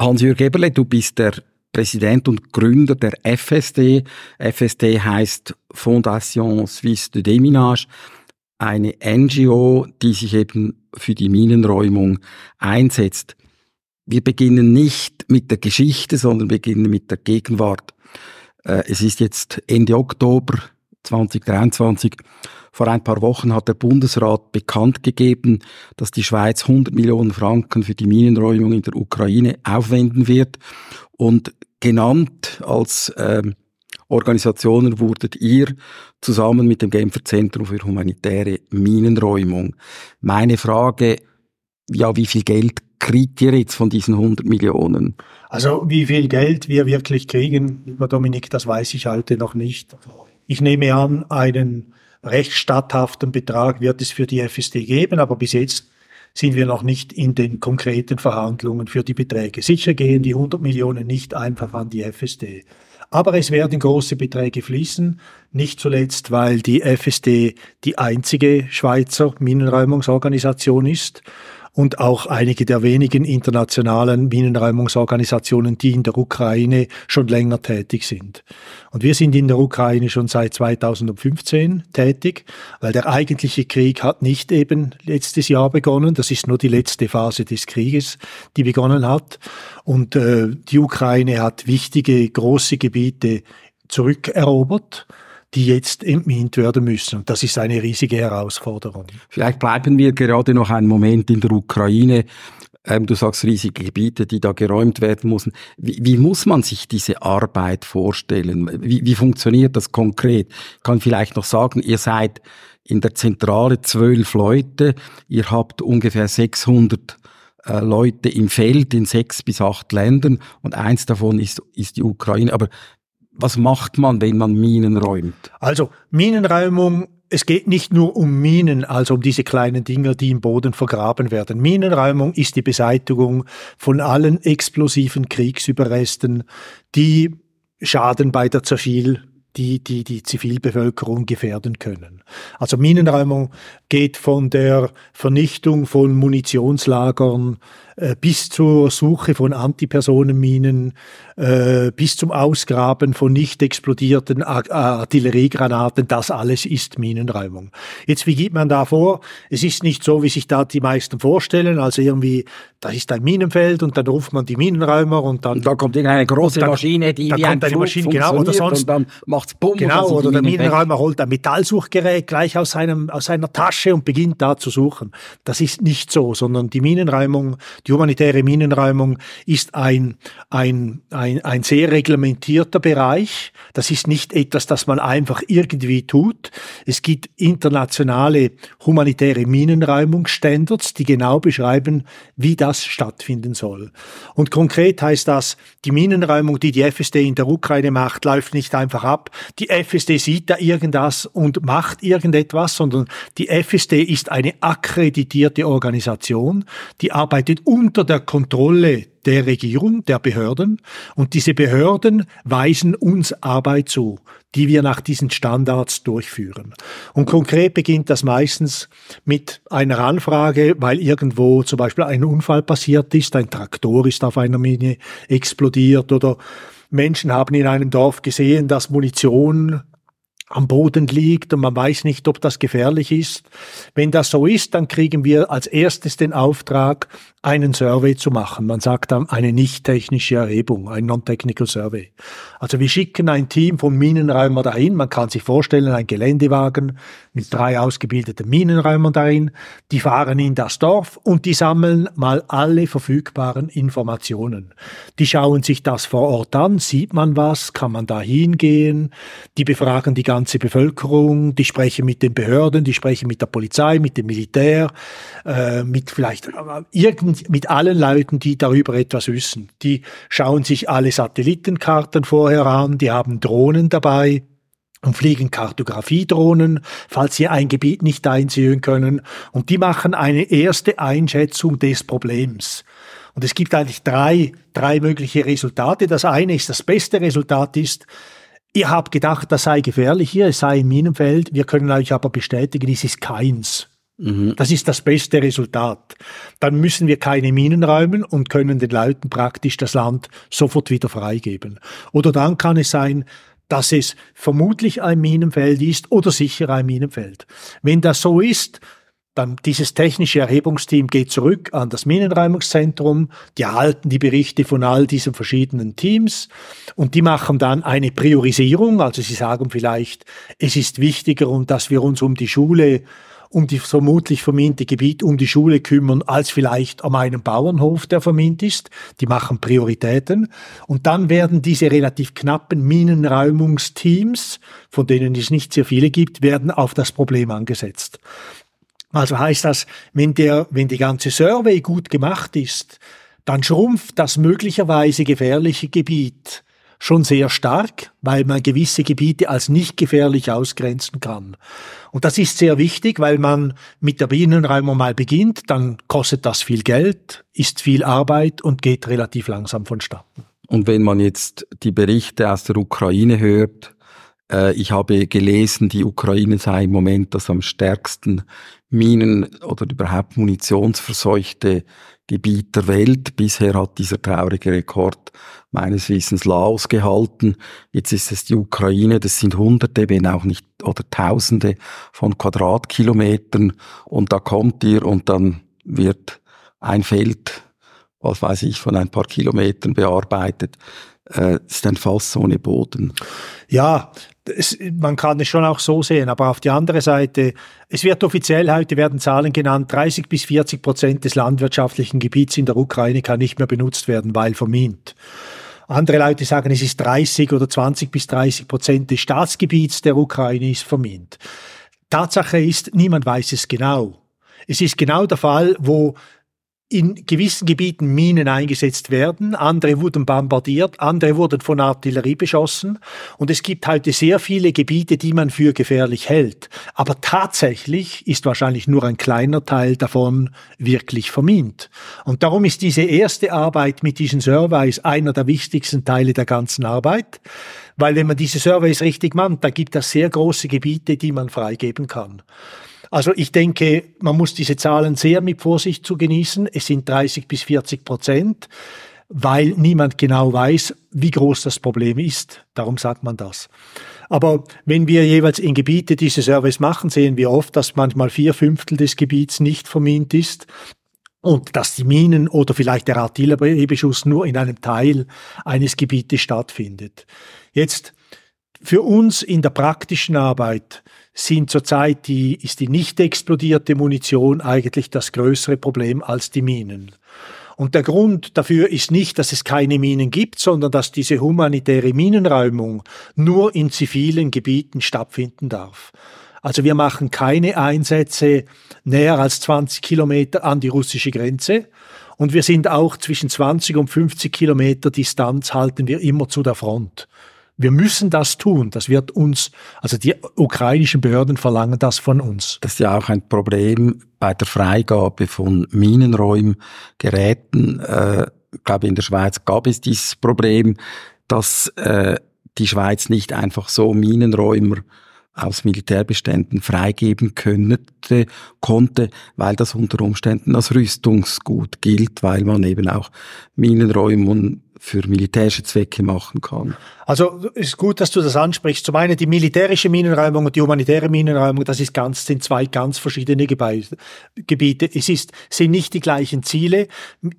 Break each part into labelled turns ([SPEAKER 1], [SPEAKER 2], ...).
[SPEAKER 1] Hans-Jürg Eberle, du bist der Präsident und Gründer der FSD. FSD heißt Fondation Suisse de Déminage, eine NGO, die sich eben für die Minenräumung einsetzt. Wir beginnen nicht mit der Geschichte, sondern beginnen mit der Gegenwart. Äh, es ist jetzt Ende Oktober 2023. Vor ein paar Wochen hat der Bundesrat bekannt gegeben, dass die Schweiz 100 Millionen Franken für die Minenräumung in der Ukraine aufwenden wird. Und genannt als ähm, Organisationen wurdet ihr zusammen mit dem Genfer Zentrum für humanitäre Minenräumung. Meine Frage, ja, wie viel Geld kriegt ihr jetzt von diesen 100 Millionen?
[SPEAKER 2] Also wie viel Geld wir wirklich kriegen, lieber Dominik, das weiß ich heute noch nicht. Ich nehme an, einen recht statthaften Betrag wird es für die FSD geben, aber bis jetzt sind wir noch nicht in den konkreten Verhandlungen für die Beträge. Sicher gehen die 100 Millionen nicht einfach an die FSD. Aber es werden große Beträge fließen, nicht zuletzt, weil die FSD die einzige Schweizer Minenräumungsorganisation ist und auch einige der wenigen internationalen Minenräumungsorganisationen, die in der Ukraine schon länger tätig sind. Und wir sind in der Ukraine schon seit 2015 tätig, weil der eigentliche Krieg hat nicht eben letztes Jahr begonnen. Das ist nur die letzte Phase des Krieges, die begonnen hat. Und äh, die Ukraine hat wichtige, große Gebiete zurückerobert die jetzt entmint werden müssen. Und das ist eine riesige Herausforderung.
[SPEAKER 1] Vielleicht bleiben wir gerade noch einen Moment in der Ukraine. Ähm, du sagst riesige Gebiete, die da geräumt werden müssen. Wie, wie muss man sich diese Arbeit vorstellen? Wie, wie funktioniert das konkret? Ich kann vielleicht noch sagen, ihr seid in der Zentrale zwölf Leute, ihr habt ungefähr 600 äh, Leute im Feld in sechs bis acht Ländern und eins davon ist, ist die Ukraine. Aber was macht man, wenn man Minen räumt?
[SPEAKER 2] Also Minenräumung es geht nicht nur um Minen, also um diese kleinen Dinger, die im Boden vergraben werden. Minenräumung ist die Beseitigung von allen explosiven Kriegsüberresten, die Schaden bei der Zerfiel die, die die Zivilbevölkerung gefährden können. Also Minenräumung geht von der Vernichtung von Munitionslagern äh, bis zur Suche von Antipersonenminen, äh, bis zum Ausgraben von nicht explodierten Artilleriegranaten, das alles ist Minenräumung. Jetzt, wie geht man da vor? Es ist nicht so, wie sich da die meisten vorstellen, also irgendwie, da ist ein Minenfeld und dann ruft man die Minenräumer und dann... Und
[SPEAKER 1] da kommt irgendeine große dann, Maschine, die
[SPEAKER 2] da wie ein
[SPEAKER 1] Flug
[SPEAKER 2] Maschine, genau, oder sonst...
[SPEAKER 1] Und dann macht's Bumm.
[SPEAKER 2] Genau, oder der Minenräumer holt ein Metallsuchgerät gleich aus, seinem, aus seiner Tasche und beginnt da zu suchen. Das ist nicht so, sondern die Minenräumung die humanitäre Minenräumung ist ein, ein, ein, ein sehr reglementierter Bereich. Das ist nicht etwas, das man einfach irgendwie tut. Es gibt internationale humanitäre Minenräumungsstandards, die genau beschreiben, wie das stattfinden soll. Und konkret heißt das, die Minenräumung, die die FSD in der Ukraine macht, läuft nicht einfach ab. Die FSD sieht da irgendwas und macht irgendetwas, sondern die FSD ist eine akkreditierte Organisation, die arbeitet unter der Kontrolle der Regierung, der Behörden. Und diese Behörden weisen uns Arbeit zu, die wir nach diesen Standards durchführen. Und konkret beginnt das meistens mit einer Anfrage, weil irgendwo zum Beispiel ein Unfall passiert ist, ein Traktor ist auf einer Mine explodiert oder Menschen haben in einem Dorf gesehen, dass Munition am Boden liegt und man weiß nicht, ob das gefährlich ist. Wenn das so ist, dann kriegen wir als erstes den Auftrag, einen Survey zu machen. Man sagt dann eine nicht technische Erhebung, ein Non-Technical Survey. Also wir schicken ein Team von Minenräumern dahin. Man kann sich vorstellen, ein Geländewagen mit drei ausgebildeten Minenräumern dahin. Die fahren in das Dorf und die sammeln mal alle verfügbaren Informationen. Die schauen sich das vor Ort an. Sieht man was? Kann man da hingehen? Die befragen die ganze Bevölkerung. Die sprechen mit den Behörden. Die sprechen mit der Polizei, mit dem Militär, äh, mit vielleicht irgend mit, mit allen Leuten, die darüber etwas wissen. Die schauen sich alle Satellitenkarten vorher an, die haben Drohnen dabei und fliegen Kartografiedrohnen, falls sie ein Gebiet nicht einsehen können. Und die machen eine erste Einschätzung des Problems. Und es gibt eigentlich drei, drei mögliche Resultate. Das eine ist, das beste Resultat ist, ihr habt gedacht, das sei gefährlich hier, es sei ein Minenfeld. Wir können euch aber bestätigen, es ist keins. Mhm. Das ist das beste Resultat. Dann müssen wir keine Minen räumen und können den Leuten praktisch das Land sofort wieder freigeben. Oder dann kann es sein, dass es vermutlich ein Minenfeld ist oder sicher ein Minenfeld. Wenn das so ist, dann dieses technische Erhebungsteam geht zurück an das Minenräumungszentrum, die erhalten die Berichte von all diesen verschiedenen Teams und die machen dann eine Priorisierung, also sie sagen vielleicht, es ist wichtiger dass wir uns um die Schule um die vermutlich verminte Gebiet um die Schule kümmern, als vielleicht an einem Bauernhof, der vermint ist. Die machen Prioritäten. Und dann werden diese relativ knappen Minenräumungsteams, von denen es nicht sehr viele gibt, werden auf das Problem angesetzt. Also heißt das, wenn der, wenn die ganze Survey gut gemacht ist, dann schrumpft das möglicherweise gefährliche Gebiet schon sehr stark, weil man gewisse Gebiete als nicht gefährlich ausgrenzen kann. Und das ist sehr wichtig, weil man mit der Bienenräumung mal beginnt, dann kostet das viel Geld, ist viel Arbeit und geht relativ langsam vonstatten.
[SPEAKER 1] Und wenn man jetzt die Berichte aus der Ukraine hört, ich habe gelesen, die Ukraine sei im Moment das am stärksten Minen- oder überhaupt munitionsverseuchte Gebiet der Welt. Bisher hat dieser traurige Rekord meines Wissens Laos gehalten. Jetzt ist es die Ukraine. Das sind Hunderte, wenn auch nicht, oder Tausende von Quadratkilometern. Und da kommt ihr und dann wird ein Feld, was weiß ich, von ein paar Kilometern bearbeitet. Äh, ist ein Fass ohne Boden.
[SPEAKER 2] Ja, es, man kann es schon auch so sehen, aber auf die andere Seite, es wird offiziell, heute werden Zahlen genannt, 30 bis 40 Prozent des landwirtschaftlichen Gebiets in der Ukraine kann nicht mehr benutzt werden, weil vermint. Andere Leute sagen, es ist 30 oder 20 bis 30 Prozent des Staatsgebiets der Ukraine ist vermint. Tatsache ist, niemand weiß es genau. Es ist genau der Fall, wo in gewissen Gebieten Minen eingesetzt werden, andere wurden bombardiert, andere wurden von Artillerie beschossen und es gibt heute sehr viele Gebiete, die man für gefährlich hält. Aber tatsächlich ist wahrscheinlich nur ein kleiner Teil davon wirklich vermint. Und darum ist diese erste Arbeit mit diesen Surveys einer der wichtigsten Teile der ganzen Arbeit, weil wenn man diese Surveys richtig macht, da gibt es sehr große Gebiete, die man freigeben kann. Also ich denke, man muss diese Zahlen sehr mit Vorsicht zu genießen. Es sind 30 bis 40 Prozent, weil niemand genau weiß, wie groß das Problem ist. Darum sagt man das. Aber wenn wir jeweils in Gebiete diese Service machen, sehen wir oft, dass manchmal vier Fünftel des Gebiets nicht vermint ist und dass die Minen oder vielleicht der Artilleriebeschuss nur in einem Teil eines Gebietes stattfindet. Jetzt für uns in der praktischen Arbeit sind zurzeit die, ist die nicht explodierte Munition eigentlich das größere Problem als die Minen. Und der Grund dafür ist nicht, dass es keine Minen gibt, sondern dass diese humanitäre Minenräumung nur in zivilen Gebieten stattfinden darf. Also wir machen keine Einsätze näher als 20 Kilometer an die russische Grenze. Und wir sind auch zwischen 20 und 50 Kilometer Distanz halten wir immer zu der Front. Wir müssen das tun. Das wird uns, also die ukrainischen Behörden verlangen das von uns.
[SPEAKER 1] Das ist ja auch ein Problem bei der Freigabe von Minenräumgeräten. Äh, ich glaube, in der Schweiz gab es dieses Problem, dass äh, die Schweiz nicht einfach so Minenräumer aus Militärbeständen freigeben könnte, konnte, weil das unter Umständen als Rüstungsgut gilt, weil man eben auch Minenräumen für militärische Zwecke machen kann.
[SPEAKER 2] Also ist gut, dass du das ansprichst. Zum einen die militärische Minenräumung und die humanitäre Minenräumung, das ist ganz, sind zwei ganz verschiedene Gebiete. Es ist, sind nicht die gleichen Ziele.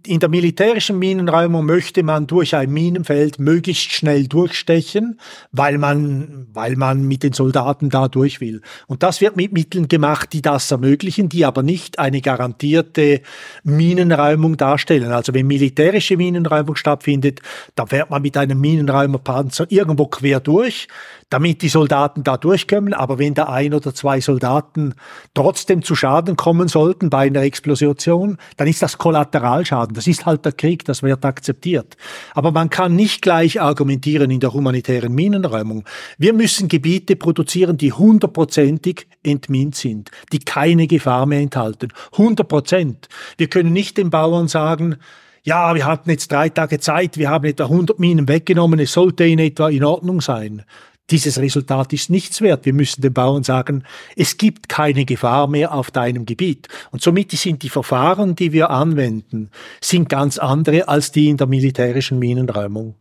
[SPEAKER 2] In der militärischen Minenräumung möchte man durch ein Minenfeld möglichst schnell durchstechen, weil man, weil man mit den Soldaten da durch will. Und das wird mit Mitteln gemacht, die das ermöglichen, die aber nicht eine garantierte Minenräumung darstellen. Also wenn militärische Minenräumung stattfindet, da fährt man mit einem Minenräumerpanzer so irgendwo quer durch, damit die Soldaten da durchkommen. Aber wenn da ein oder zwei Soldaten trotzdem zu Schaden kommen sollten bei einer Explosion, dann ist das Kollateralschaden. Das ist halt der Krieg, das wird akzeptiert. Aber man kann nicht gleich argumentieren in der humanitären Minenräumung. Wir müssen Gebiete produzieren, die hundertprozentig entmint sind, die keine Gefahr mehr enthalten. 100 Prozent. Wir können nicht den Bauern sagen, ja, wir hatten jetzt drei Tage Zeit, wir haben etwa 100 Minen weggenommen, es sollte in etwa in Ordnung sein. Dieses Resultat ist nichts wert. Wir müssen den Bauern sagen, es gibt keine Gefahr mehr auf deinem Gebiet. Und somit sind die Verfahren, die wir anwenden, sind ganz andere als die in der militärischen Minenräumung.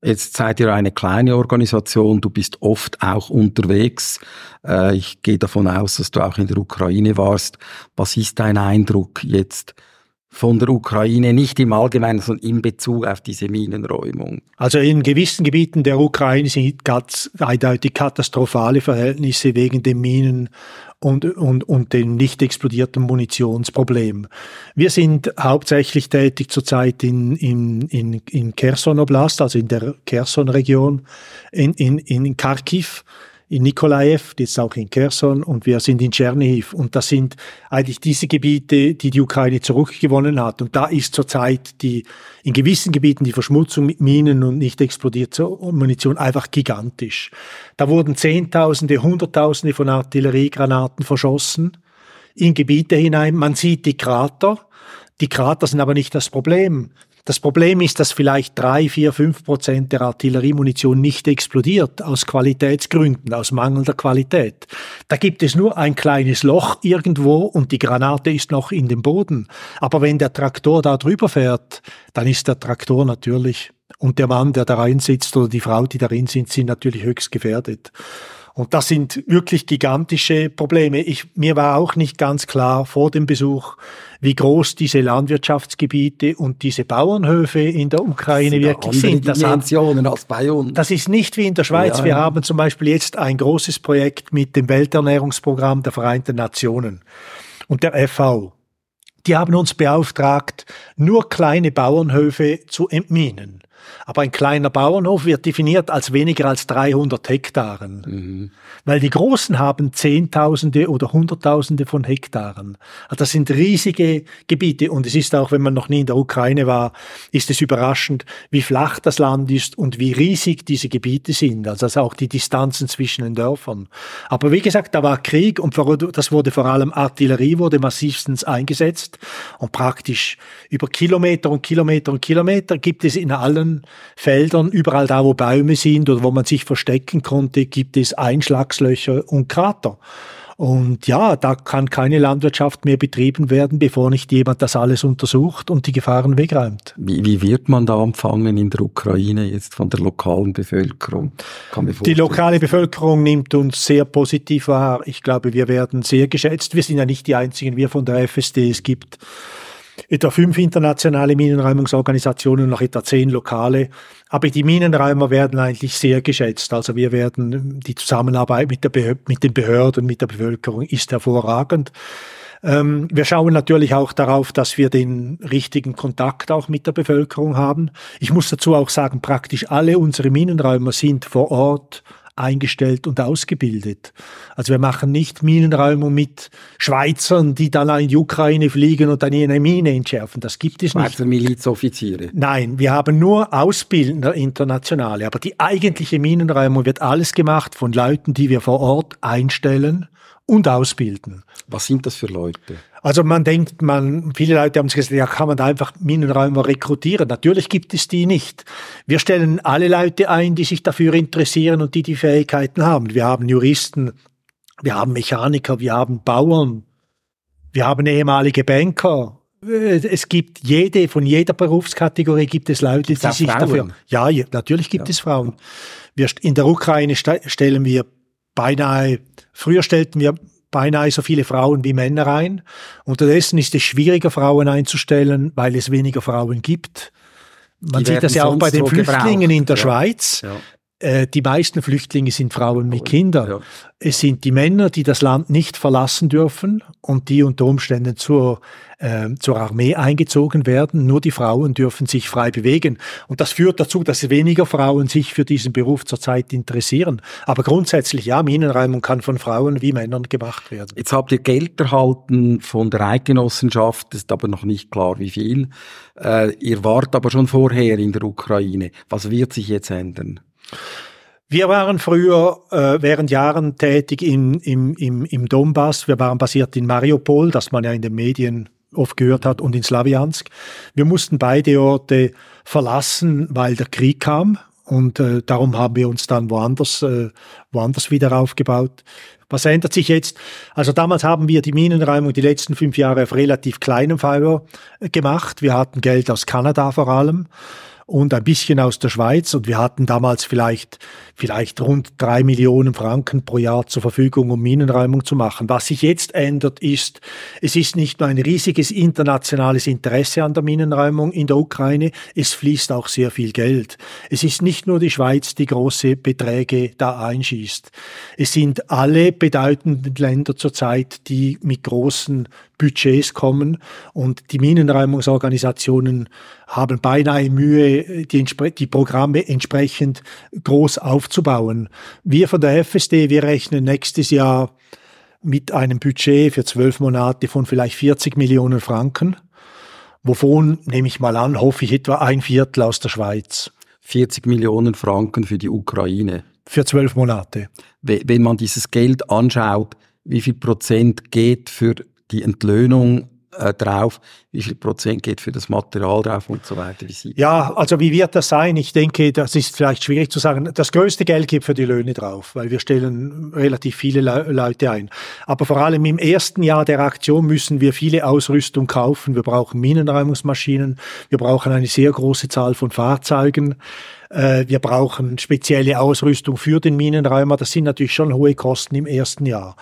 [SPEAKER 1] Jetzt seid ihr eine kleine Organisation, du bist oft auch unterwegs. Äh, ich gehe davon aus, dass du auch in der Ukraine warst. Was ist dein Eindruck jetzt von der Ukraine, nicht im Allgemeinen, sondern in Bezug auf diese Minenräumung?
[SPEAKER 2] Also in gewissen Gebieten der Ukraine sind ganz eindeutig katastrophale Verhältnisse wegen den Minen und, und, und dem nicht explodierten Munitionsproblem. Wir sind hauptsächlich tätig zurzeit in, in, in, in Kherson Oblast, also in der Kherson-Region, in, in, in Kharkiv in Nikolaev, jetzt auch in Kherson und wir sind in Tschernihiv. Und das sind eigentlich diese Gebiete, die die Ukraine zurückgewonnen hat. Und da ist zurzeit die, in gewissen Gebieten die Verschmutzung mit Minen und nicht explodierte Munition einfach gigantisch. Da wurden Zehntausende, Hunderttausende von Artilleriegranaten verschossen in Gebiete hinein. Man sieht die Krater. Die Krater sind aber nicht das Problem. Das Problem ist, dass vielleicht drei, vier, fünf Prozent der Artilleriemunition nicht explodiert, aus Qualitätsgründen, aus mangelnder Qualität. Da gibt es nur ein kleines Loch irgendwo und die Granate ist noch in dem Boden. Aber wenn der Traktor da drüber fährt, dann ist der Traktor natürlich und der Mann, der da rein sitzt oder die Frau, die darin sind, sind natürlich höchst gefährdet. Und das sind wirklich gigantische Probleme. Ich, mir war auch nicht ganz klar vor dem Besuch, wie groß diese Landwirtschaftsgebiete und diese Bauernhöfe in der Ukraine wirklich sind.
[SPEAKER 1] Das, hat,
[SPEAKER 2] das ist nicht wie in der Schweiz. Ja, Wir haben zum Beispiel jetzt ein großes Projekt mit dem Welternährungsprogramm der Vereinten Nationen und der FAO. Die haben uns beauftragt, nur kleine Bauernhöfe zu entminen. Aber ein kleiner Bauernhof wird definiert als weniger als 300 Hektaren. Mhm. Weil die Großen haben Zehntausende oder Hunderttausende von Hektaren. Also das sind riesige Gebiete. Und es ist auch, wenn man noch nie in der Ukraine war, ist es überraschend, wie flach das Land ist und wie riesig diese Gebiete sind. Also auch die Distanzen zwischen den Dörfern. Aber wie gesagt, da war Krieg und das wurde vor allem Artillerie wurde massivstens eingesetzt. Und praktisch über Kilometer und Kilometer und Kilometer gibt es in allen Feldern, überall da, wo Bäume sind oder wo man sich verstecken konnte, gibt es Einschlagslöcher und Krater. Und ja, da kann keine Landwirtschaft mehr betrieben werden, bevor nicht jemand das alles untersucht und die Gefahren wegräumt.
[SPEAKER 1] Wie, wie wird man da empfangen in der Ukraine jetzt von der lokalen Bevölkerung?
[SPEAKER 2] die lokale Bevölkerung nimmt uns sehr positiv wahr. Ich glaube, wir werden sehr geschätzt. Wir sind ja nicht die einzigen, wir von der FSD. Es gibt etwa fünf internationale Minenräumungsorganisationen und noch etwa zehn lokale. Aber die Minenräumer werden eigentlich sehr geschätzt. Also wir werden, die Zusammenarbeit mit, der mit den Behörden, mit der Bevölkerung ist hervorragend. Ähm, wir schauen natürlich auch darauf, dass wir den richtigen Kontakt auch mit der Bevölkerung haben. Ich muss dazu auch sagen, praktisch alle unsere Minenräumer sind vor Ort eingestellt und ausgebildet. Also wir machen nicht Minenräumung mit Schweizern, die dann in die Ukraine fliegen und dann eine Mine entschärfen. Das gibt es
[SPEAKER 1] Schweizer
[SPEAKER 2] nicht.
[SPEAKER 1] Milizoffiziere.
[SPEAKER 2] Nein, wir haben nur Ausbildner internationale. Aber die eigentliche Minenräumung wird alles gemacht von Leuten, die wir vor Ort einstellen und ausbilden.
[SPEAKER 1] Was sind das für Leute?
[SPEAKER 2] Also man denkt, man, viele Leute haben gesagt, ja, kann man da einfach Minenräumer rekrutieren? Natürlich gibt es die nicht. Wir stellen alle Leute ein, die sich dafür interessieren und die die Fähigkeiten haben. Wir haben Juristen, wir haben Mechaniker, wir haben Bauern, wir haben ehemalige Banker. Es gibt jede, von jeder Berufskategorie gibt es Leute,
[SPEAKER 1] Gibt's
[SPEAKER 2] die sich
[SPEAKER 1] Frauen?
[SPEAKER 2] dafür, ja, natürlich gibt ja. es Frauen. Wir, in der Ukraine stellen wir beinahe, früher stellten wir beinahe so viele Frauen wie Männer ein. Unterdessen ist es schwieriger, Frauen einzustellen, weil es weniger Frauen gibt. Man Die sieht das ja auch bei den Flüchtlingen gebraucht. in der ja. Schweiz. Ja. Äh, die meisten Flüchtlinge sind Frauen mit Kindern. Ja. Es sind die Männer, die das Land nicht verlassen dürfen und die unter Umständen zur, äh, zur Armee eingezogen werden. Nur die Frauen dürfen sich frei bewegen. Und das führt dazu, dass weniger Frauen sich für diesen Beruf zurzeit interessieren. Aber grundsätzlich, ja, Minenräumung kann von Frauen wie Männern gemacht werden.
[SPEAKER 1] Jetzt habt ihr Geld erhalten von der Eidgenossenschaft, ist aber noch nicht klar, wie viel. Äh, ihr wart aber schon vorher in der Ukraine. Was wird sich jetzt ändern?
[SPEAKER 2] Wir waren früher äh, während Jahren tätig im, im, im, im Donbass. Wir waren basiert in Mariupol, das man ja in den Medien oft gehört hat, und in Slawiansk. Wir mussten beide Orte verlassen, weil der Krieg kam Und äh, darum haben wir uns dann woanders, äh, woanders wieder aufgebaut. Was ändert sich jetzt? Also damals haben wir die Minenräumung die letzten fünf Jahre auf relativ kleinem Feuer äh, gemacht. Wir hatten Geld aus Kanada vor allem und ein bisschen aus der Schweiz. Und wir hatten damals vielleicht, vielleicht rund drei Millionen Franken pro Jahr zur Verfügung, um Minenräumung zu machen. Was sich jetzt ändert, ist, es ist nicht nur ein riesiges internationales Interesse an der Minenräumung in der Ukraine, es fließt auch sehr viel Geld. Es ist nicht nur die Schweiz, die große Beträge da einschießt. Es sind alle bedeutenden Länder zurzeit, die mit großen Budgets kommen und die Minenräumungsorganisationen haben beinahe Mühe, die, die, Programme entsprechend groß aufzubauen. Wir von der FSD, wir rechnen nächstes Jahr mit einem Budget für zwölf Monate von vielleicht 40 Millionen Franken, wovon, nehme ich mal an, hoffe ich etwa ein Viertel aus der Schweiz.
[SPEAKER 1] 40 Millionen Franken für die Ukraine.
[SPEAKER 2] Für zwölf Monate.
[SPEAKER 1] Wenn man dieses Geld anschaut, wie viel Prozent geht für die Entlöhnung äh, drauf, wie viel Prozent geht für das Material drauf und so weiter.
[SPEAKER 2] Ja, also wie wird das sein? Ich denke, das ist vielleicht schwierig zu sagen. Das größte Geld geht für die Löhne drauf, weil wir stellen relativ viele Le Leute ein. Aber vor allem im ersten Jahr der Aktion müssen wir viele Ausrüstung kaufen. Wir brauchen Minenräumungsmaschinen, wir brauchen eine sehr große Zahl von Fahrzeugen. Äh, wir brauchen spezielle Ausrüstung für den Minenräumer. Das sind natürlich schon hohe Kosten im ersten Jahr.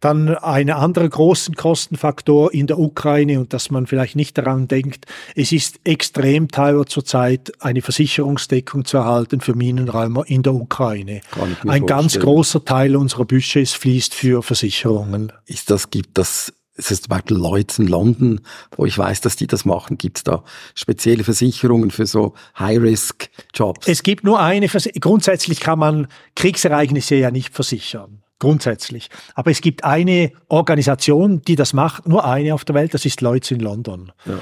[SPEAKER 2] Dann ein anderer großen Kostenfaktor in der Ukraine und dass man vielleicht nicht daran denkt, es ist extrem teuer zurzeit eine Versicherungsdeckung zu erhalten für Minenräumer in der Ukraine. Ein ganz großer Teil unserer Budgets fließt für Versicherungen.
[SPEAKER 1] Ist das, gibt das es ist zum Beispiel Lloyds in London, wo ich weiß, dass die das machen. Gibt es da spezielle Versicherungen für so High-Risk-Jobs?
[SPEAKER 2] Es gibt nur eine Versicherung. Grundsätzlich kann man Kriegsereignisse ja nicht versichern grundsätzlich. Aber es gibt eine Organisation, die das macht, nur eine auf der Welt, das ist Lloyds in London. Ja.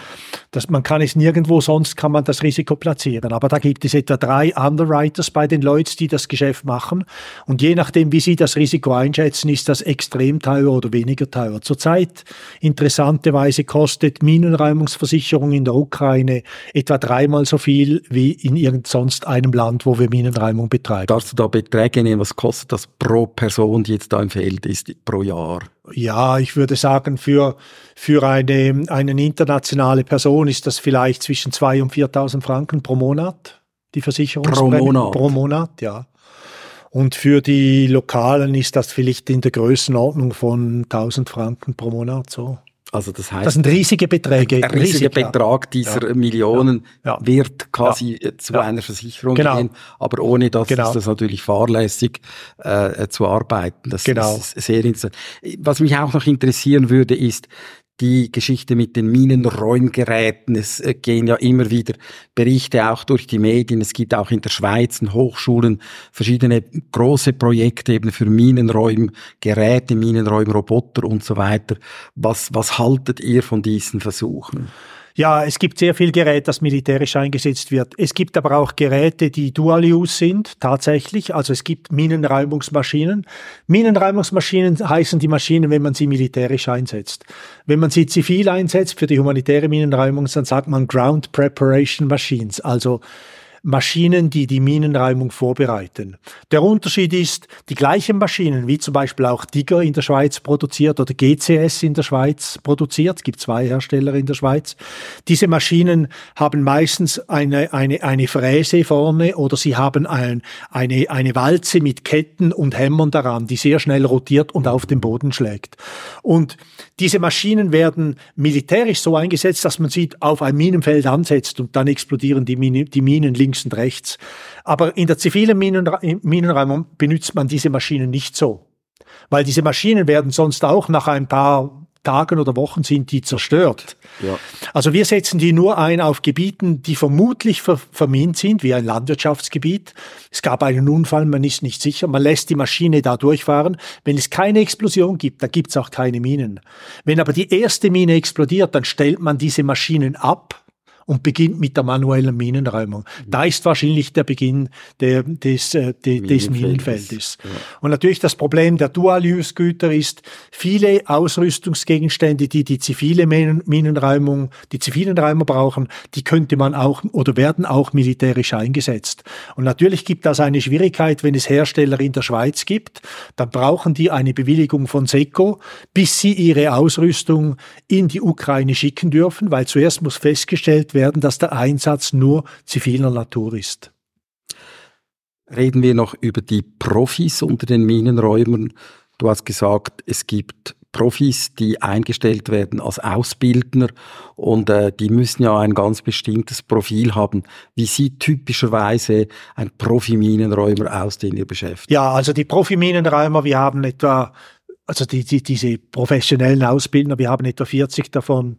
[SPEAKER 2] Das, man kann es nirgendwo sonst, kann man das Risiko platzieren. Aber da gibt es etwa drei Underwriters bei den Lloyds, die das Geschäft machen. Und je nachdem, wie sie das Risiko einschätzen, ist das extrem teuer oder weniger teuer. Zurzeit, interessanterweise, kostet Minenräumungsversicherung in der Ukraine etwa dreimal so viel wie in irgend sonst einem Land, wo wir Minenräumung betreiben.
[SPEAKER 1] Darfst du da Beträge nehmen? Was kostet das pro Person, jetzt da im Feld ist pro Jahr?
[SPEAKER 2] Ja, ich würde sagen, für, für eine, eine internationale Person ist das vielleicht zwischen 2.000 und 4.000 Franken pro Monat, die Versicherungsprämie.
[SPEAKER 1] Pro Monat?
[SPEAKER 2] Pro Monat, ja. Und für die Lokalen ist das vielleicht in der Größenordnung von 1000 Franken pro Monat so.
[SPEAKER 1] Also das heißt,
[SPEAKER 2] das sind riesige Beträge.
[SPEAKER 1] Ein riesiger riesig, Betrag dieser ja. Millionen ja. Ja. wird quasi zu einer Versicherung genau. gehen, aber ohne das genau. ist das natürlich fahrlässig äh, zu arbeiten. Das genau. ist sehr interessant. Was mich auch noch interessieren würde, ist, die Geschichte mit den Minenräumgeräten. Es äh, gehen ja immer wieder Berichte auch durch die Medien. Es gibt auch in der Schweiz in Hochschulen verschiedene große Projekte eben für Minenräumgeräte, Minenräumroboter und so weiter. Was, was haltet ihr von diesen Versuchen?
[SPEAKER 2] Ja, es gibt sehr viel Gerät, das militärisch eingesetzt wird. Es gibt aber auch Geräte, die Dual-Use sind, tatsächlich. Also es gibt Minenräumungsmaschinen. Minenräumungsmaschinen heißen die Maschinen, wenn man sie militärisch einsetzt. Wenn man sie zivil einsetzt für die humanitäre Minenräumung, dann sagt man Ground Preparation Machines, also Maschinen, die die Minenräumung vorbereiten. Der Unterschied ist, die gleichen Maschinen, wie zum Beispiel auch Digger in der Schweiz produziert oder GCS in der Schweiz produziert, es gibt zwei Hersteller in der Schweiz, diese Maschinen haben meistens eine, eine, eine Fräse vorne oder sie haben ein, eine, eine Walze mit Ketten und Hämmern daran, die sehr schnell rotiert und auf den Boden schlägt. Und diese Maschinen werden militärisch so eingesetzt, dass man sie auf ein Minenfeld ansetzt und dann explodieren die, Mine, die Minen links und rechts. Aber in der zivilen Minenräumung benutzt man diese Maschinen nicht so. Weil diese Maschinen werden sonst auch nach ein paar Tagen oder Wochen sind die zerstört. Ja. Also wir setzen die nur ein auf Gebieten, die vermutlich ver vermint sind, wie ein Landwirtschaftsgebiet. Es gab einen Unfall, man ist nicht sicher, man lässt die Maschine da durchfahren. Wenn es keine Explosion gibt, dann gibt es auch keine Minen. Wenn aber die erste Mine explodiert, dann stellt man diese Maschinen ab und beginnt mit der manuellen Minenräumung. Mhm. Da ist wahrscheinlich der Beginn der, des, äh, de, des Minenfeldes. Ja. Und natürlich das Problem der Dual-Use-Güter ist, viele Ausrüstungsgegenstände, die die zivile Minenräumung, die zivilen Räumer brauchen, die könnte man auch oder werden auch militärisch eingesetzt. Und natürlich gibt das eine Schwierigkeit, wenn es Hersteller in der Schweiz gibt, dann brauchen die eine Bewilligung von SECO, bis sie ihre Ausrüstung in die Ukraine schicken dürfen, weil zuerst muss festgestellt werden, dass der Einsatz nur ziviler Natur ist.
[SPEAKER 1] Reden wir noch über die Profis unter den Minenräumern. Du hast gesagt, es gibt Profis, die eingestellt werden als Ausbildner und äh, die müssen ja ein ganz bestimmtes Profil haben. Wie sieht typischerweise ein Profi-Minenräumer aus, den ihr beschäftigt?
[SPEAKER 2] Ja, also die Profi-Minenräumer, wir haben etwa, also die, die, diese professionellen Ausbildner, wir haben etwa 40 davon.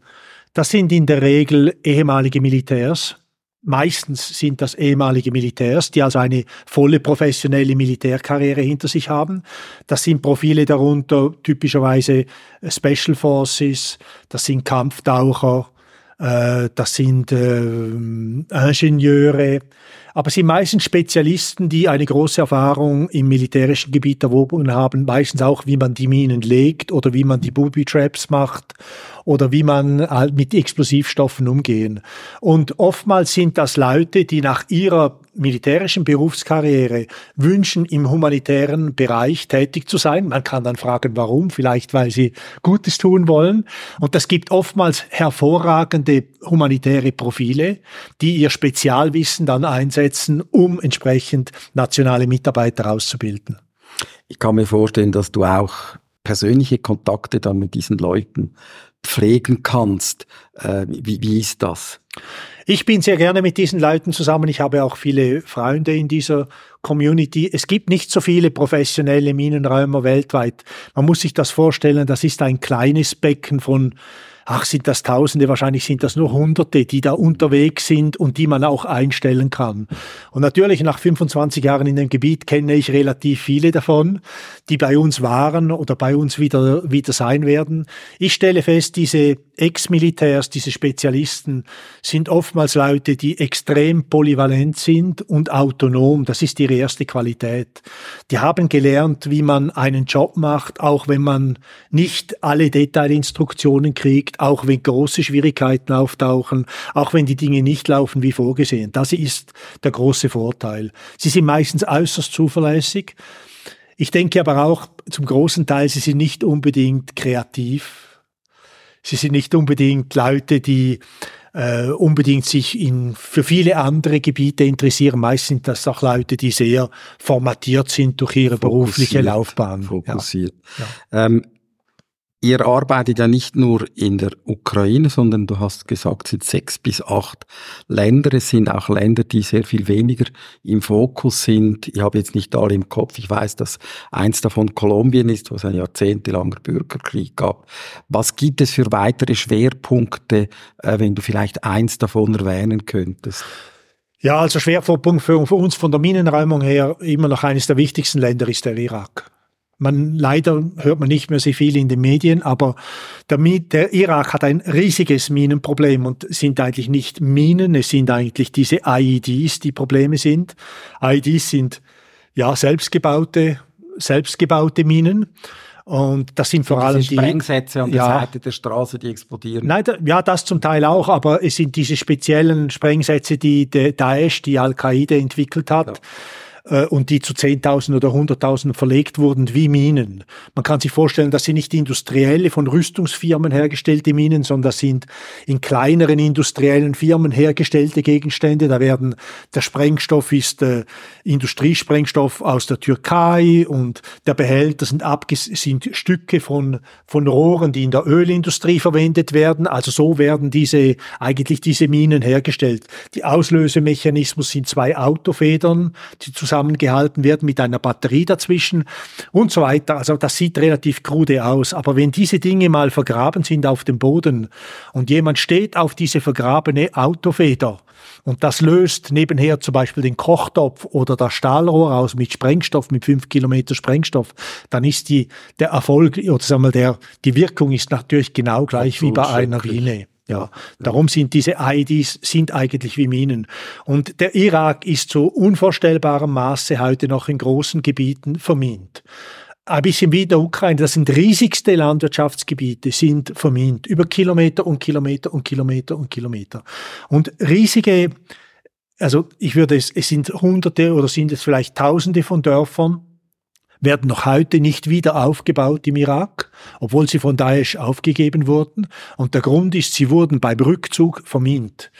[SPEAKER 2] Das sind in der Regel ehemalige Militärs, Meistens sind das ehemalige Militärs, die also eine volle professionelle Militärkarriere hinter sich haben. Das sind Profile darunter typischerweise Special Forces, das sind Kampftaucher, das sind äh, Ingenieure, aber sie sind meistens Spezialisten, die eine große Erfahrung im militärischen Gebiet erworben haben, meistens auch, wie man die Minen legt oder wie man die Booby Traps macht oder wie man halt mit Explosivstoffen umgehen. Und oftmals sind das Leute, die nach ihrer militärischen Berufskarriere wünschen, im humanitären Bereich tätig zu sein. Man kann dann fragen, warum? Vielleicht, weil sie Gutes tun wollen. Und das gibt oftmals hervorragende humanitäre Profile, die ihr Spezialwissen dann einsetzen, um entsprechend nationale Mitarbeiter auszubilden.
[SPEAKER 1] Ich kann mir vorstellen, dass du auch persönliche Kontakte dann mit diesen Leuten pflegen kannst. Äh, wie, wie ist das?
[SPEAKER 2] Ich bin sehr gerne mit diesen Leuten zusammen. Ich habe auch viele Freunde in dieser Community. Es gibt nicht so viele professionelle Minenräumer weltweit. Man muss sich das vorstellen, das ist ein kleines Becken von ach, sind das Tausende, wahrscheinlich sind das nur Hunderte, die da unterwegs sind und die man auch einstellen kann. Und natürlich nach 25 Jahren in dem Gebiet kenne ich relativ viele davon, die bei uns waren oder bei uns wieder, wieder sein werden. Ich stelle fest, diese Ex-Militärs, diese Spezialisten sind oftmals Leute, die extrem polyvalent sind und autonom. Das ist ihre erste Qualität. Die haben gelernt, wie man einen Job macht, auch wenn man nicht alle Detailinstruktionen kriegt, auch wenn große Schwierigkeiten auftauchen, auch wenn die Dinge nicht laufen wie vorgesehen. Das ist der große Vorteil. Sie sind meistens äußerst zuverlässig. Ich denke aber auch zum großen Teil, sie sind nicht unbedingt kreativ Sie sind nicht unbedingt Leute, die äh, unbedingt sich in, für viele andere Gebiete interessieren. Meist sind das auch Leute, die sehr formatiert sind durch ihre fokussiert, berufliche Laufbahn.
[SPEAKER 1] Fokussiert. Ja. Ja. Ähm, Ihr arbeitet ja nicht nur in der Ukraine, sondern du hast gesagt, es sind sechs bis acht Länder. Es sind auch Länder, die sehr viel weniger im Fokus sind. Ich habe jetzt nicht alle im Kopf. Ich weiß, dass eins davon Kolumbien ist, wo es ein jahrzehntelanger Bürgerkrieg gab. Was gibt es für weitere Schwerpunkte, äh, wenn du vielleicht eins davon erwähnen könntest?
[SPEAKER 2] Ja, also Schwerpunkt für, für uns von der Minenräumung her immer noch eines der wichtigsten Länder ist der Irak. Man, leider hört man nicht mehr so viel in den Medien, aber der, der Irak hat ein riesiges Minenproblem und sind eigentlich nicht Minen, es sind eigentlich diese IEDs, die Probleme sind. IEDs sind ja selbstgebaute, selbstgebaute Minen. Und das sind vor allem die
[SPEAKER 1] Sprengsätze an der ja, Seite der Straße, die explodieren.
[SPEAKER 2] Nein, da, ja, das zum Teil auch, aber es sind diese speziellen Sprengsätze, die der Daesh, die Al-Qaida entwickelt hat. Ja äh, und die zu Zehntausenden oder Hunderttausenden verlegt wurden wie Minen. Man kann sich vorstellen, das sind nicht industrielle, von Rüstungsfirmen hergestellte Minen, sondern das sind in kleineren industriellen Firmen hergestellte Gegenstände. Da werden, der Sprengstoff ist äh, Industriesprengstoff aus der Türkei und der Behälter sind, abges sind Stücke von, von Rohren, die in der Ölindustrie verwendet werden. Also so werden diese, eigentlich diese Minen hergestellt. Die Auslösemechanismus sind zwei Autofedern, die zusammen zusammengehalten werden mit einer Batterie dazwischen und so weiter. Also das sieht relativ krude aus. Aber wenn diese Dinge mal vergraben sind auf dem Boden und jemand steht auf diese vergrabene Autofeder, und das löst nebenher zum Beispiel den Kochtopf oder das Stahlrohr aus mit Sprengstoff, mit fünf Kilometer Sprengstoff, dann ist die, der Erfolg, oder sagen wir, der, die Wirkung ist natürlich genau gleich Absolut wie bei einer Mine. Ja, darum sind diese IDs sind eigentlich wie Minen. Und der Irak ist zu unvorstellbarem Maße heute noch in großen Gebieten vermint. Ein bisschen wie der Ukraine, das sind riesigste Landwirtschaftsgebiete, sind vermint. Über Kilometer und Kilometer und Kilometer und Kilometer. Und riesige, also ich würde es, es sind hunderte oder sind es vielleicht tausende von Dörfern, werden noch heute nicht wieder aufgebaut im Irak, obwohl sie von Daesh aufgegeben wurden. Und der Grund ist, sie wurden beim Rückzug vermint.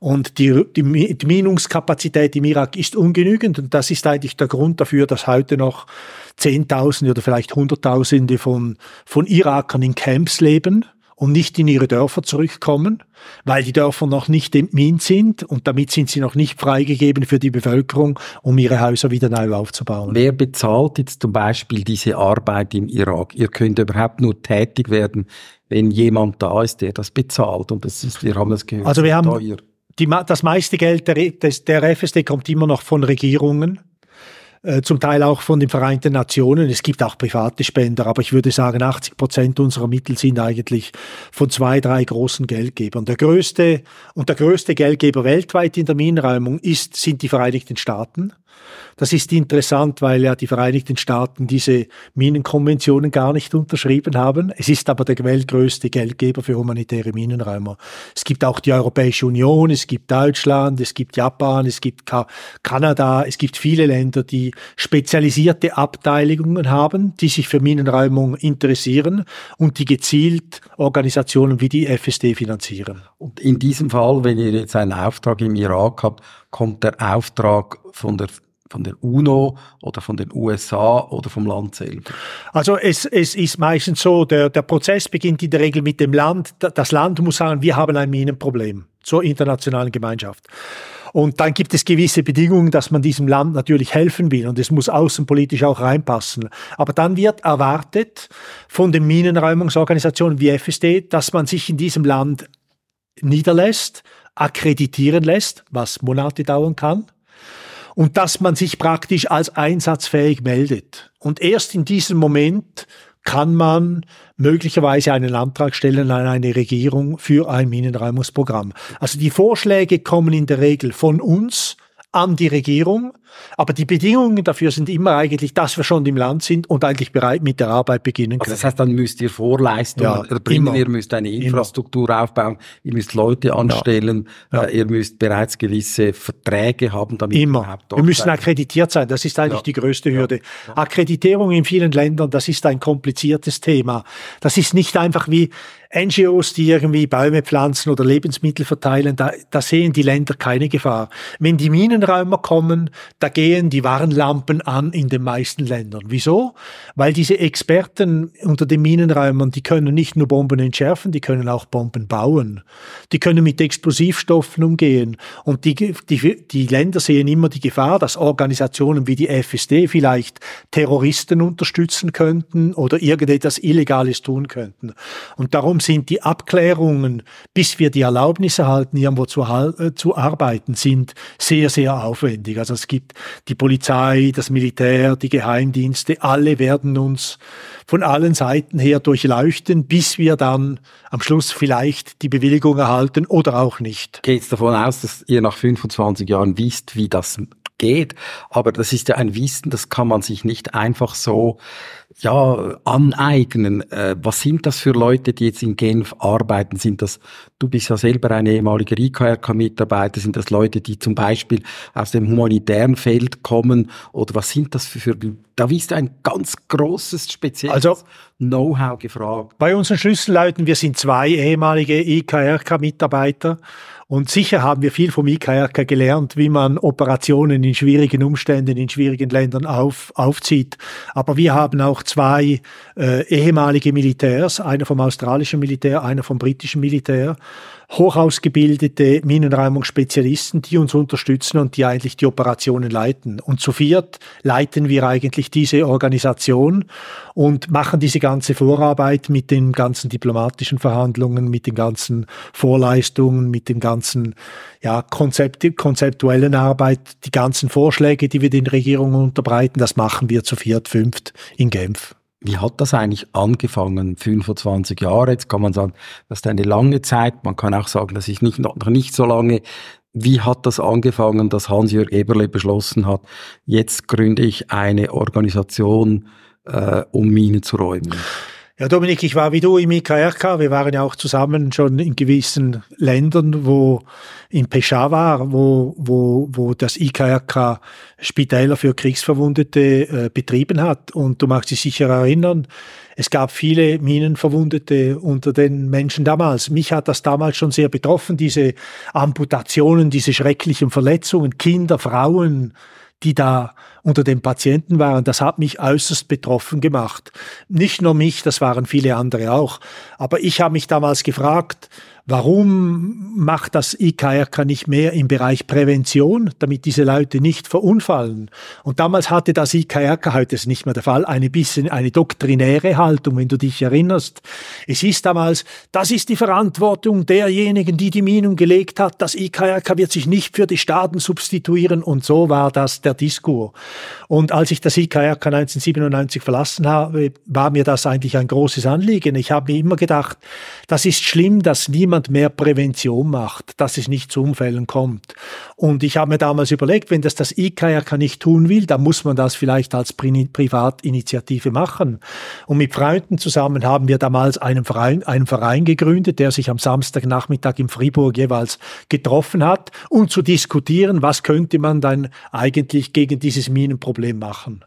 [SPEAKER 2] Und die, die, Minungskapazität im Irak ist ungenügend und das ist eigentlich der Grund dafür, dass heute noch Zehntausende oder vielleicht Hunderttausende von, von Irakern in Camps leben und nicht in ihre Dörfer zurückkommen, weil die Dörfer noch nicht entmint sind und damit sind sie noch nicht freigegeben für die Bevölkerung, um ihre Häuser wieder neu aufzubauen.
[SPEAKER 1] Wer bezahlt jetzt zum Beispiel diese Arbeit im Irak? Ihr könnt überhaupt nur tätig werden, wenn jemand da ist, der das bezahlt. Und das ist, wir haben das gehört.
[SPEAKER 2] Also wir haben die, das meiste Geld der, der FSD kommt immer noch von Regierungen zum Teil auch von den Vereinten Nationen. Es gibt auch private Spender, aber ich würde sagen, 80 Prozent unserer Mittel sind eigentlich von zwei, drei großen Geldgebern. Der größte und der größte Geldgeber weltweit in der Minenräumung ist, sind die Vereinigten Staaten. Das ist interessant, weil ja die Vereinigten Staaten diese Minenkonventionen gar nicht unterschrieben haben. Es ist aber der weltgrößte Geldgeber für humanitäre Minenräumer. Es gibt auch die Europäische Union, es gibt Deutschland, es gibt Japan, es gibt Ka Kanada, es gibt viele Länder, die spezialisierte Abteilungen haben, die sich für Minenräumung interessieren und die gezielt Organisationen wie die FSD finanzieren.
[SPEAKER 1] Und in diesem Fall, wenn ihr jetzt einen Auftrag im Irak habt, kommt der Auftrag von der von der UNO oder von den USA oder vom Land selber?
[SPEAKER 2] Also es, es ist meistens so, der, der Prozess beginnt in der Regel mit dem Land. Das Land muss sagen, wir haben ein Minenproblem zur internationalen Gemeinschaft. Und dann gibt es gewisse Bedingungen, dass man diesem Land natürlich helfen will und es muss außenpolitisch auch reinpassen. Aber dann wird erwartet von den Minenräumungsorganisationen wie FSD, dass man sich in diesem Land niederlässt, akkreditieren lässt, was Monate dauern kann, und dass man sich praktisch als einsatzfähig meldet. Und erst in diesem Moment kann man möglicherweise einen Antrag stellen an eine Regierung für ein Minenräumungsprogramm. Also die Vorschläge kommen in der Regel von uns an die Regierung aber die Bedingungen dafür sind immer eigentlich, dass wir schon im Land sind und eigentlich bereit mit der Arbeit beginnen können.
[SPEAKER 1] Also das heißt, dann müsst ihr Vorleistungen ja, erbringen, immer. ihr müsst eine Infrastruktur immer. aufbauen, ihr müsst Leute anstellen, ja. Ja. Äh, ihr müsst bereits gewisse Verträge haben, damit
[SPEAKER 2] immer. überhaupt Wir müssen akkreditiert sein, das ist eigentlich die größte Hürde. Akkreditierung in vielen Ländern, das ist ein kompliziertes Thema. Das ist nicht einfach wie NGOs, die irgendwie Bäume pflanzen oder Lebensmittel verteilen, da, da sehen die Länder keine Gefahr. Wenn die Minenräumer kommen, da gehen die Warnlampen an in den meisten Ländern. Wieso? Weil diese Experten unter den Minenräumern, die können nicht nur Bomben entschärfen, die können auch Bomben bauen. Die können mit Explosivstoffen umgehen. Und die, die, die Länder sehen immer die Gefahr, dass Organisationen wie die FSD vielleicht Terroristen unterstützen könnten oder irgendetwas Illegales tun könnten. Und darum sind die Abklärungen, bis wir die Erlaubnis erhalten, irgendwo zu, äh, zu arbeiten, sind sehr, sehr aufwendig. Also es gibt die Polizei, das Militär, die Geheimdienste, alle werden uns von allen Seiten her durchleuchten, bis wir dann am Schluss vielleicht die Bewilligung erhalten oder auch nicht.
[SPEAKER 1] Geht es davon aus, dass ihr nach 25 Jahren wisst, wie das geht. Aber das ist ja ein Wissen, das kann man sich nicht einfach so ja, aneignen. Äh, was sind das für Leute, die jetzt in Genf arbeiten? Sind das, du bist ja selber ein ehemaliger IKRK-Mitarbeiter, sind das Leute, die zum Beispiel aus dem humanitären Feld kommen? Oder was sind das für, für da ist ein ganz großes, spezielles also, Know-how gefragt.
[SPEAKER 2] Bei unseren Schlüsselleuten, wir sind zwei ehemalige IKRK-Mitarbeiter und sicher haben wir viel vom IKRK gelernt, wie man Operationen in schwierigen Umständen, in schwierigen Ländern auf, aufzieht. Aber wir haben auch zwei äh, ehemalige Militärs, einer vom australischen Militär, einer vom britischen Militär hochausgebildete Minenräumungsspezialisten, die uns unterstützen und die eigentlich die Operationen leiten. Und zu viert leiten wir eigentlich diese Organisation und machen diese ganze Vorarbeit mit den ganzen diplomatischen Verhandlungen, mit den ganzen Vorleistungen, mit den ganzen ja, Konzept, konzeptuellen Arbeit, die ganzen Vorschläge, die wir den Regierungen unterbreiten, das machen wir zu viert, fünft in Genf.
[SPEAKER 1] Wie hat das eigentlich angefangen? 25 Jahre, jetzt kann man sagen, das ist eine lange Zeit. Man kann auch sagen, das ist nicht, noch nicht so lange. Wie hat das angefangen, dass Hans-Jörg Eberle beschlossen hat, jetzt gründe ich eine Organisation, äh, um Minen zu räumen?
[SPEAKER 2] Ja, Dominik, ich war wie du im IKRK. Wir waren ja auch zusammen schon in gewissen Ländern, wo in Peshawar, wo, wo, wo das IKRK Spitäler für Kriegsverwundete äh, betrieben hat. Und du magst dich sicher erinnern, es gab viele Minenverwundete unter den Menschen damals. Mich hat das damals schon sehr betroffen, diese Amputationen, diese schrecklichen Verletzungen, Kinder, Frauen, die da unter den Patienten waren, das hat mich äußerst betroffen gemacht. Nicht nur mich, das waren viele andere auch. Aber ich habe mich damals gefragt, Warum macht das IKRK nicht mehr im Bereich Prävention, damit diese Leute nicht verunfallen? Und damals hatte das IKRK, heute ist nicht mehr der Fall, eine bisschen eine doktrinäre Haltung, wenn du dich erinnerst. Es ist damals, das ist die Verantwortung derjenigen, die die Minen gelegt hat. Das IKRK wird sich nicht für die Staaten substituieren und so war das der Diskurs. Und als ich das IKRK 1997 verlassen habe, war mir das eigentlich ein großes Anliegen. Ich habe mir immer gedacht, das ist schlimm, dass niemand niemand mehr Prävention macht, dass es nicht zu Unfällen kommt. Und ich habe mir damals überlegt, wenn das das IKRK nicht tun will, dann muss man das vielleicht als Pri Privatinitiative machen. Und mit Freunden zusammen haben wir damals einen Verein, einen Verein gegründet, der sich am Samstagnachmittag in Fribourg jeweils getroffen hat, um zu diskutieren, was könnte man dann eigentlich gegen dieses Minenproblem machen.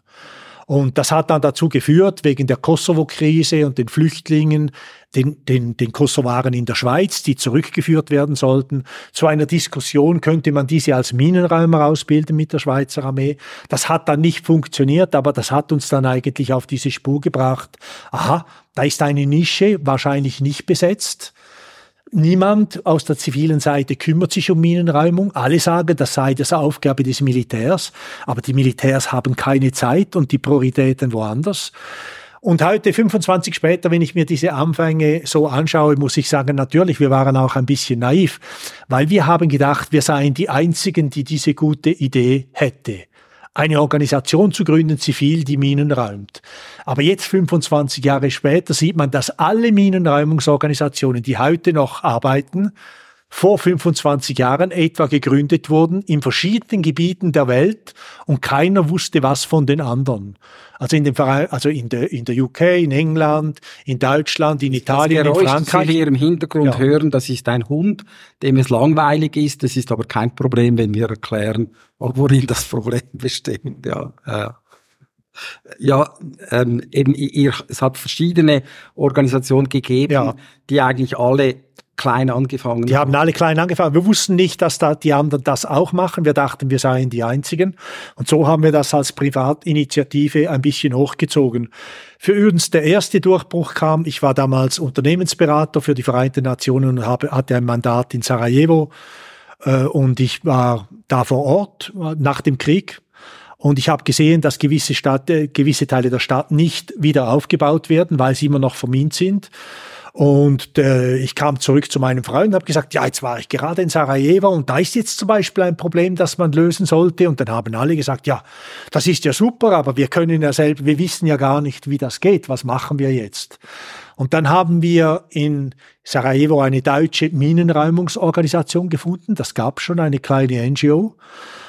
[SPEAKER 2] Und das hat dann dazu geführt, wegen der Kosovo-Krise und den Flüchtlingen, den, den, den Kosovaren in der Schweiz, die zurückgeführt werden sollten, zu einer Diskussion, könnte man diese als Minenräumer ausbilden mit der Schweizer Armee. Das hat dann nicht funktioniert, aber das hat uns dann eigentlich auf diese Spur gebracht. Aha, da ist eine Nische wahrscheinlich nicht besetzt. Niemand aus der zivilen Seite kümmert sich um Minenräumung. Alle sagen, das sei das Aufgabe des Militärs. Aber die Militärs haben keine Zeit und die Prioritäten woanders. Und heute, 25 später, wenn ich mir diese Anfänge so anschaue, muss ich sagen, natürlich, wir waren auch ein bisschen naiv, weil wir haben gedacht, wir seien die Einzigen, die diese gute Idee hätte eine Organisation zu gründen, zivil, die Minen räumt. Aber jetzt, 25 Jahre später, sieht man, dass alle Minenräumungsorganisationen, die heute noch arbeiten, vor 25 Jahren etwa gegründet wurden in verschiedenen Gebieten der Welt und keiner wusste was von den anderen. Also in dem Verein, also in der, in der UK, in England, in Deutschland, in Italien,
[SPEAKER 1] das
[SPEAKER 2] in Frankreich.
[SPEAKER 1] Sie hier im Hintergrund ja. hören, das ist ein Hund, dem es langweilig ist. Das ist aber kein Problem, wenn wir erklären, worin das Problem besteht. Ja, ja. Ja, ähm, eben, ihr, es hat verschiedene Organisationen gegeben, ja. die eigentlich alle klein angefangen
[SPEAKER 2] Die haben alle klein angefangen. Wir wussten nicht, dass da die anderen das auch machen. Wir dachten, wir seien die Einzigen. Und so haben wir das als Privatinitiative ein bisschen hochgezogen. Für uns der erste Durchbruch kam, ich war damals Unternehmensberater für die Vereinten Nationen und habe, hatte ein Mandat in Sarajevo. Äh, und ich war da vor Ort nach dem Krieg. Und ich habe gesehen, dass gewisse, Stadt, äh, gewisse Teile der Stadt nicht wieder aufgebaut werden, weil sie immer noch vermint sind. Und äh, ich kam zurück zu meinem Freund und habe gesagt, ja, jetzt war ich gerade in Sarajevo und da ist jetzt zum Beispiel ein Problem, das man lösen sollte. Und dann haben alle gesagt, ja, das ist ja super, aber wir können ja selbst, wir wissen ja gar nicht, wie das geht. Was machen wir jetzt? Und dann haben wir in Sarajevo eine deutsche Minenräumungsorganisation gefunden. Das gab schon eine kleine NGO.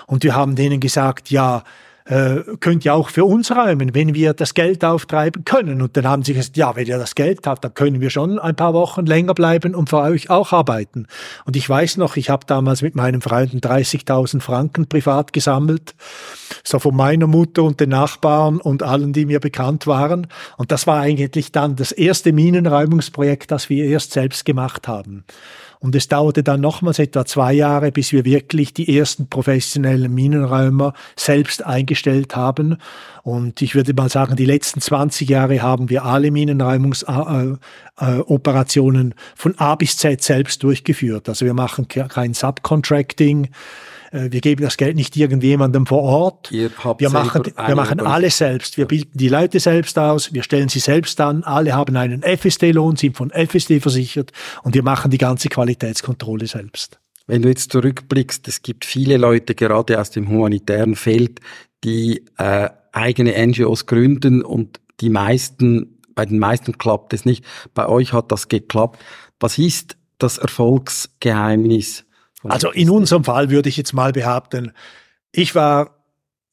[SPEAKER 2] Und wir haben denen gesagt, ja, äh, könnt ihr auch für uns räumen, wenn wir das Geld auftreiben können. Und dann haben sie gesagt, ja, wenn ihr das Geld habt, dann können wir schon ein paar Wochen länger bleiben und für euch auch arbeiten. Und ich weiß noch, ich habe damals mit meinen Freunden 30.000 Franken privat gesammelt, so von meiner Mutter und den Nachbarn und allen, die mir bekannt waren. Und das war eigentlich dann das erste Minenräumungsprojekt, das wir erst selbst gemacht haben. Und es dauerte dann nochmals etwa zwei Jahre, bis wir wirklich die ersten professionellen Minenräumer selbst eingestellt haben. Und ich würde mal sagen, die letzten 20 Jahre haben wir alle Minenräumungsoperationen von A bis Z selbst durchgeführt. Also wir machen kein Subcontracting. Äh, wir geben das Geld nicht irgendjemandem vor Ort. wir machen, wir machen alles selbst. Wir bilden die Leute selbst aus, wir stellen sie selbst an. Alle haben einen FSD-Lohn, sind von FSD versichert und wir machen die ganze Qualitätskontrolle selbst.
[SPEAKER 1] Wenn du jetzt zurückblickst, es gibt viele Leute gerade aus dem humanitären Feld, die äh, eigene NGOs gründen und die meisten, bei den meisten klappt es nicht. Bei euch hat das geklappt. Was ist das Erfolgsgeheimnis?
[SPEAKER 2] Also in unserem Fall würde ich jetzt mal behaupten, ich war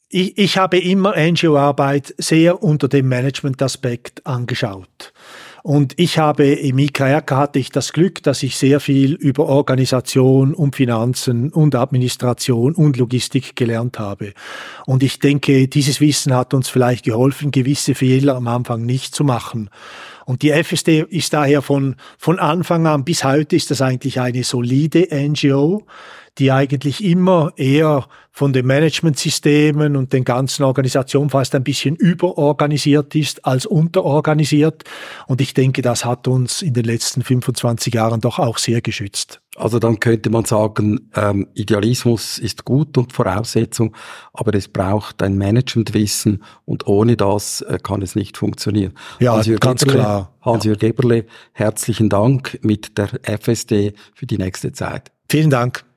[SPEAKER 2] ich, ich habe immer NGO-Arbeit sehr unter dem Management-Aspekt angeschaut. Und ich habe im IKRK hatte ich das Glück, dass ich sehr viel über Organisation und Finanzen und Administration und Logistik gelernt habe. Und ich denke, dieses Wissen hat uns vielleicht geholfen, gewisse Fehler am Anfang nicht zu machen. Und die FSD ist daher von, von Anfang an bis heute ist das eigentlich eine solide NGO, die eigentlich immer eher von den Managementsystemen und den ganzen Organisationen fast ein bisschen überorganisiert ist als unterorganisiert. Und ich denke, das hat uns in den letzten 25 Jahren doch auch sehr geschützt.
[SPEAKER 1] Also dann könnte man sagen, ähm, Idealismus ist gut und Voraussetzung, aber es braucht ein Managementwissen und ohne das äh, kann es nicht funktionieren.
[SPEAKER 2] Ja, ganz
[SPEAKER 1] Geberle,
[SPEAKER 2] klar.
[SPEAKER 1] Hans-Jürg Geberle, herzlichen Dank mit der FSD für die nächste Zeit.
[SPEAKER 2] Vielen Dank.